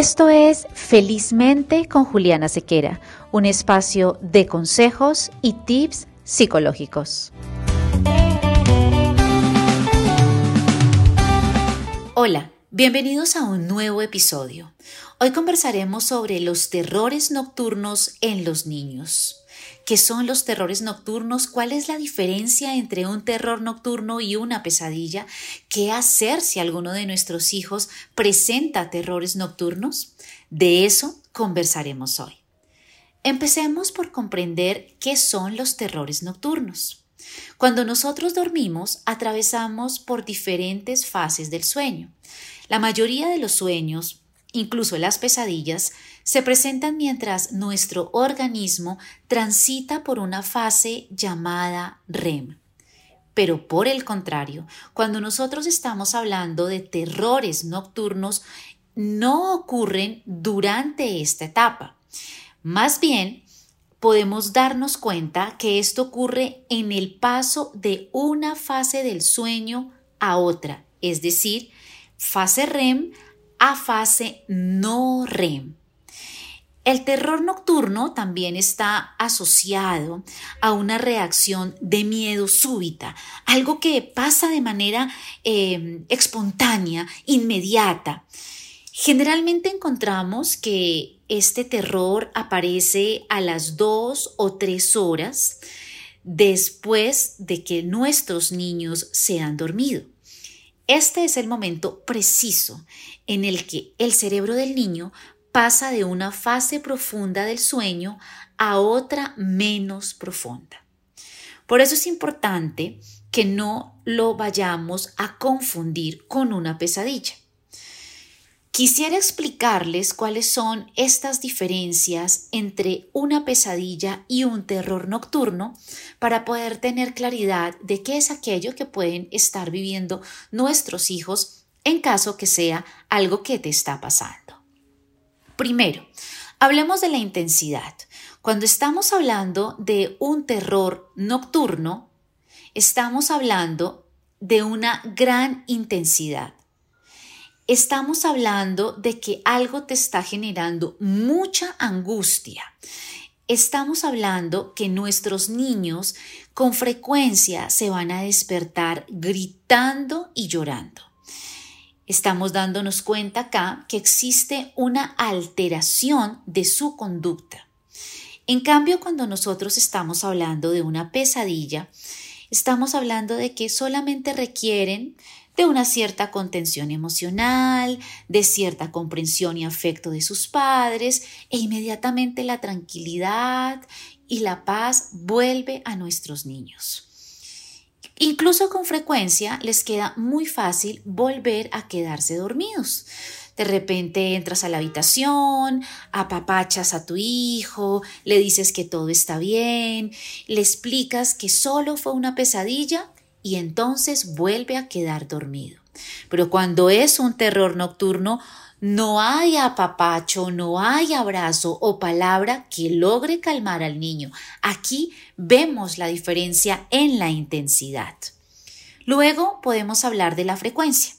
Esto es Felizmente con Juliana Sequera, un espacio de consejos y tips psicológicos. Hola, bienvenidos a un nuevo episodio. Hoy conversaremos sobre los terrores nocturnos en los niños. ¿Qué son los terrores nocturnos? ¿Cuál es la diferencia entre un terror nocturno y una pesadilla? ¿Qué hacer si alguno de nuestros hijos presenta terrores nocturnos? De eso conversaremos hoy. Empecemos por comprender qué son los terrores nocturnos. Cuando nosotros dormimos, atravesamos por diferentes fases del sueño. La mayoría de los sueños, incluso las pesadillas, se presentan mientras nuestro organismo transita por una fase llamada REM. Pero por el contrario, cuando nosotros estamos hablando de terrores nocturnos, no ocurren durante esta etapa. Más bien, podemos darnos cuenta que esto ocurre en el paso de una fase del sueño a otra, es decir, fase REM a fase no REM. El terror nocturno también está asociado a una reacción de miedo súbita, algo que pasa de manera em, espontánea, inmediata. Generalmente encontramos que este terror aparece a las dos o tres horas después de que nuestros niños se han dormido. Este es el momento preciso en el que el cerebro del niño pasa de una fase profunda del sueño a otra menos profunda. Por eso es importante que no lo vayamos a confundir con una pesadilla. Quisiera explicarles cuáles son estas diferencias entre una pesadilla y un terror nocturno para poder tener claridad de qué es aquello que pueden estar viviendo nuestros hijos en caso que sea algo que te está pasando. Primero, hablemos de la intensidad. Cuando estamos hablando de un terror nocturno, estamos hablando de una gran intensidad. Estamos hablando de que algo te está generando mucha angustia. Estamos hablando que nuestros niños con frecuencia se van a despertar gritando y llorando estamos dándonos cuenta acá que existe una alteración de su conducta. En cambio, cuando nosotros estamos hablando de una pesadilla, estamos hablando de que solamente requieren de una cierta contención emocional, de cierta comprensión y afecto de sus padres, e inmediatamente la tranquilidad y la paz vuelve a nuestros niños. Incluso con frecuencia les queda muy fácil volver a quedarse dormidos. De repente entras a la habitación, apapachas a tu hijo, le dices que todo está bien, le explicas que solo fue una pesadilla y entonces vuelve a quedar dormido. Pero cuando es un terror nocturno, no hay apapacho, no hay abrazo o palabra que logre calmar al niño. Aquí vemos la diferencia en la intensidad. Luego podemos hablar de la frecuencia.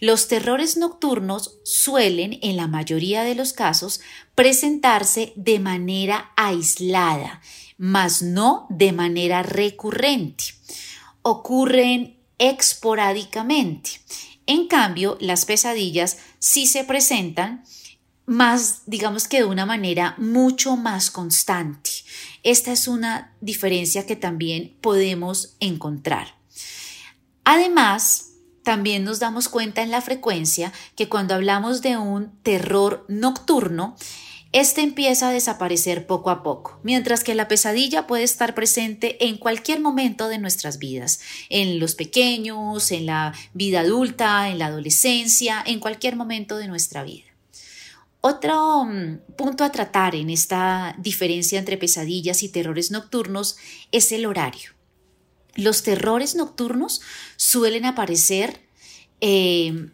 Los terrores nocturnos suelen, en la mayoría de los casos, presentarse de manera aislada, mas no de manera recurrente. Ocurren esporádicamente en cambio, las pesadillas sí se presentan más, digamos que de una manera mucho más constante. Esta es una diferencia que también podemos encontrar. Además, también nos damos cuenta en la frecuencia que cuando hablamos de un terror nocturno, este empieza a desaparecer poco a poco, mientras que la pesadilla puede estar presente en cualquier momento de nuestras vidas, en los pequeños, en la vida adulta, en la adolescencia, en cualquier momento de nuestra vida. Otro mm, punto a tratar en esta diferencia entre pesadillas y terrores nocturnos es el horario. Los terrores nocturnos suelen aparecer eh,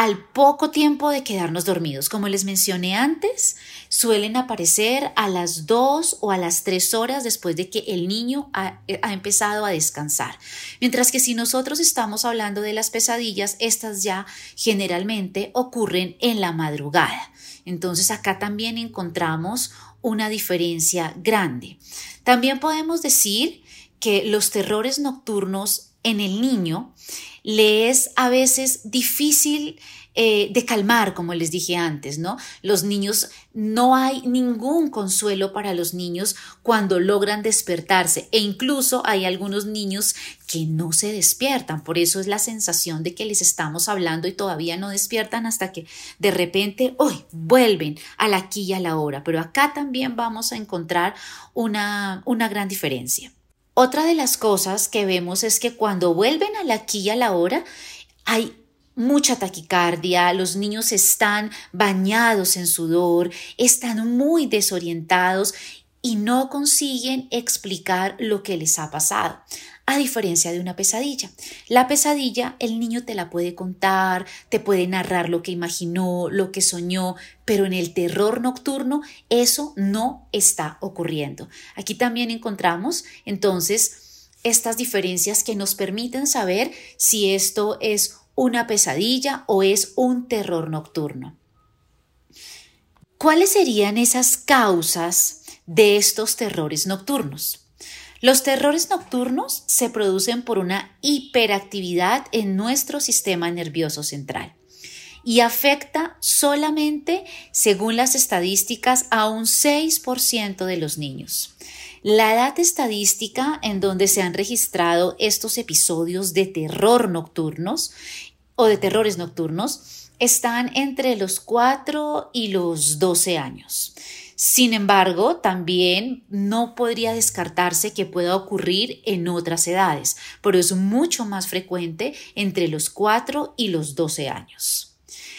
al poco tiempo de quedarnos dormidos. Como les mencioné antes, suelen aparecer a las 2 o a las 3 horas después de que el niño ha, ha, empezado a descansar. Mientras que si nosotros estamos hablando de las pesadillas, estas ya generalmente ocurren en la madrugada. Entonces acá también encontramos una diferencia grande. También podemos decir que los terrores nocturnos en el niño le es a veces difícil eh, de calmar, como les dije antes, ¿no? Los niños, no hay ningún consuelo para los niños cuando logran despertarse e incluso hay algunos niños que no se despiertan, por eso es la sensación de que les estamos hablando y todavía no despiertan hasta que de repente, hoy vuelven a la aquí y a la hora, pero acá también vamos a encontrar una, una gran diferencia. Otra de las cosas que vemos es que cuando vuelven a la aquí y a la hora, hay mucha taquicardia, los niños están bañados en sudor, están muy desorientados y no consiguen explicar lo que les ha pasado, a diferencia de una pesadilla. La pesadilla el niño te la puede contar, te puede narrar lo que imaginó, lo que soñó, pero en el terror nocturno eso no está ocurriendo. Aquí también encontramos entonces estas diferencias que nos permiten saber si esto es una pesadilla o es un terror nocturno. ¿Cuáles serían esas causas de estos terrores nocturnos? Los terrores nocturnos se producen por una hiperactividad en nuestro sistema nervioso central y afecta solamente, según las estadísticas, a un 6% de los niños. La edad estadística en donde se han registrado estos episodios de terror nocturnos o de terrores nocturnos están entre los 4 y los 12 años. Sin embargo, también no podría descartarse que pueda ocurrir en otras edades, pero es mucho más frecuente entre los 4 y los 12 años.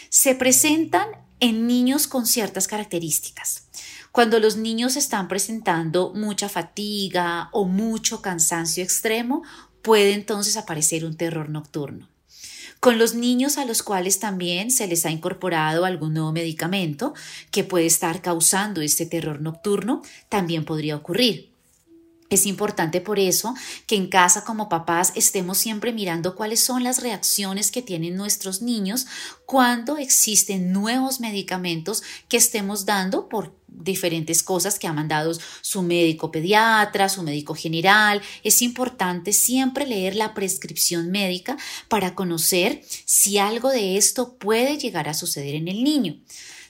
Se presentan en niños con ciertas características. Cuando los niños están presentando mucha fatiga o mucho cansancio extremo, puede entonces aparecer un terror nocturno con los niños a los cuales también se les ha incorporado algún nuevo medicamento que puede estar causando este terror nocturno, también podría ocurrir. Es importante por eso que en casa como papás estemos siempre mirando cuáles son las reacciones que tienen nuestros niños cuando existen nuevos medicamentos que estemos dando por diferentes cosas que ha mandado su médico pediatra, su médico general. Es importante siempre leer la prescripción médica para conocer si algo de esto puede llegar a suceder en el niño.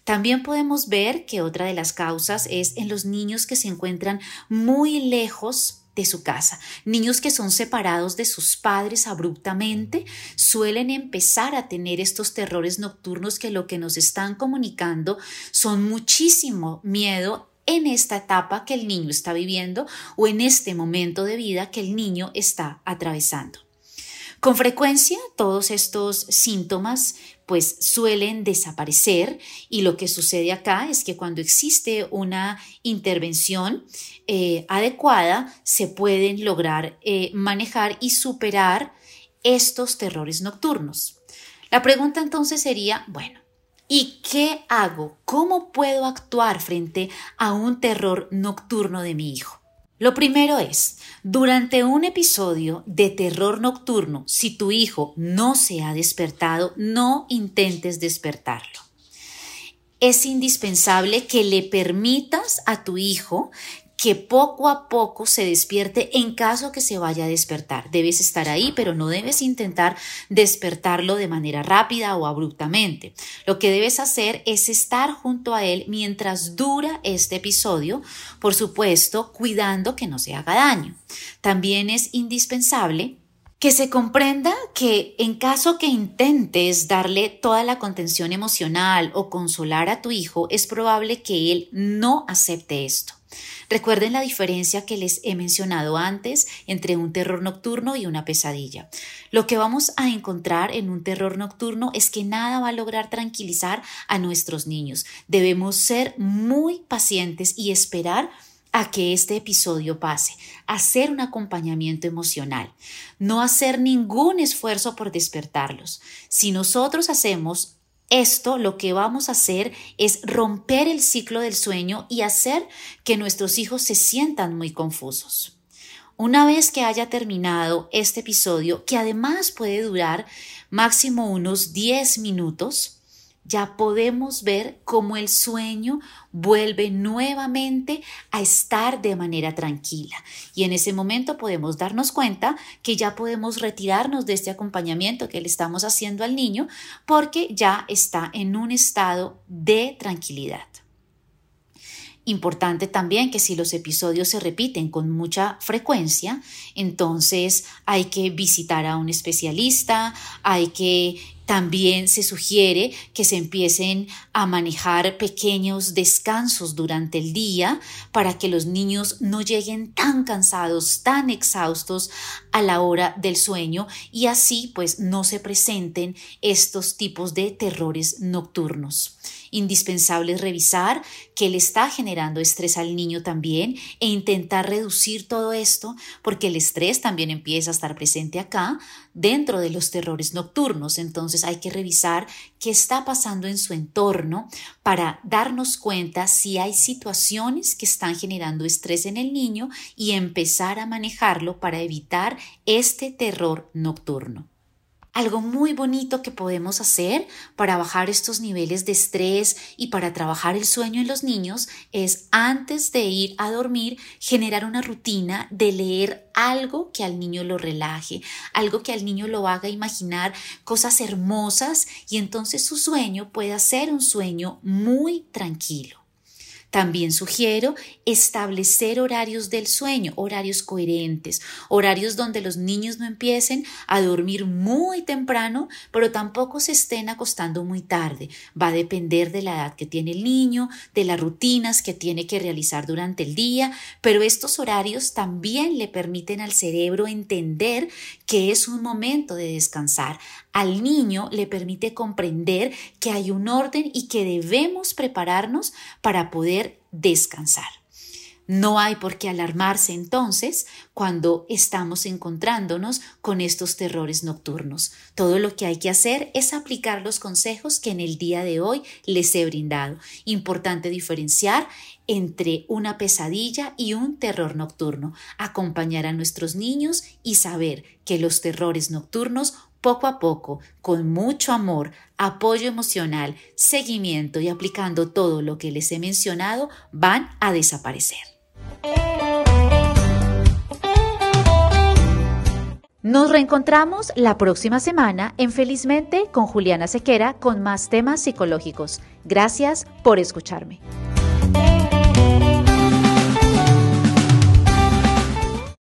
También podemos ver que otra de las causas es en los niños que se encuentran muy lejos de su casa. Niños que son separados de sus padres abruptamente suelen empezar a tener estos terrores nocturnos que lo que nos están comunicando son muchísimo miedo en esta etapa que el niño está viviendo o en este momento de vida que el niño está atravesando. Con frecuencia todos estos síntomas pues suelen desaparecer y lo que sucede acá es que cuando existe una intervención eh, adecuada se pueden lograr eh, manejar y superar estos terrores nocturnos. La pregunta entonces sería, bueno, ¿y qué hago? ¿Cómo puedo actuar frente a un terror nocturno de mi hijo? Lo primero es, durante un episodio de terror nocturno, si tu hijo no se ha despertado, no intentes despertarlo. Es indispensable que le permitas a tu hijo que poco a poco se despierte en caso que se vaya a despertar. Debes estar ahí, pero no debes intentar despertarlo de manera rápida o abruptamente. Lo que debes hacer es estar junto a él mientras dura este episodio, por supuesto, cuidando que no se haga daño. También es indispensable que se comprenda que en caso que intentes darle toda la contención emocional o consolar a tu hijo, es probable que él no acepte esto. Recuerden la diferencia que les he mencionado antes entre un terror nocturno y una pesadilla. Lo que vamos a encontrar en un terror nocturno es que nada va a lograr tranquilizar a nuestros niños. Debemos ser muy pacientes y esperar a que este episodio pase, hacer un acompañamiento emocional, no hacer ningún esfuerzo por despertarlos. Si nosotros hacemos Esto lo que vamos a hacer es romper el ciclo del sueño y hacer que nuestros hijos se sientan muy confusos. Una vez que haya terminado este episodio, que además puede durar máximo unos 10 minutos, ya podemos ver cómo el sueño vuelve nuevamente a estar de manera tranquila. Y en ese momento podemos darnos cuenta que ya podemos retirarnos de este acompañamiento que le estamos haciendo al niño porque ya está en un estado de tranquilidad. Importante también que si los episodios se repiten con mucha frecuencia, entonces hay que visitar a un especialista, hay que también se sugiere que se empiecen a manejar pequeños descansos durante el día para que los niños no lleguen tan cansados, tan exhaustos a la hora del sueño y así pues no se presenten estos tipos de terrores nocturnos indispensable revisar qué le está generando estrés al niño también e intentar reducir todo esto porque el estrés también empieza a estar presente acá dentro de los terrores nocturnos. Entonces hay que revisar qué está pasando en su entorno para darnos cuenta si hay situaciones que están generando estrés en el niño y empezar a manejarlo para evitar este terror nocturno. Algo muy bonito que podemos hacer para bajar estos niveles de estrés y para trabajar el sueño en los niños es antes de ir a dormir generar una rutina de leer algo que al niño lo relaje, algo que al niño lo haga imaginar cosas hermosas y entonces su sueño pueda ser un sueño muy tranquilo. También sugiero establecer horarios del sueño, horarios coherentes, horarios donde los niños no empiecen a dormir muy temprano, pero tampoco se estén acostando muy tarde. Va a depender de la edad que tiene el niño, de las rutinas que tiene que realizar durante el día, pero estos horarios también le permiten al cerebro entender que es un momento de descansar. Al niño le permite comprender que hay un orden y que debemos prepararnos para poder descansar. No hay por qué alarmarse entonces cuando estamos encontrándonos con estos terrores nocturnos. Todo lo que hay que hacer es aplicar los consejos que en el día de hoy les he brindado. Importante diferenciar entre una pesadilla y un terror nocturno, acompañar a nuestros niños y saber que los terrores nocturnos poco a poco, con mucho amor, apoyo emocional, seguimiento y aplicando todo lo que les he mencionado, van a desaparecer. Nos reencontramos la próxima semana en Felizmente con Juliana Sequera con más temas psicológicos. Gracias por escucharme.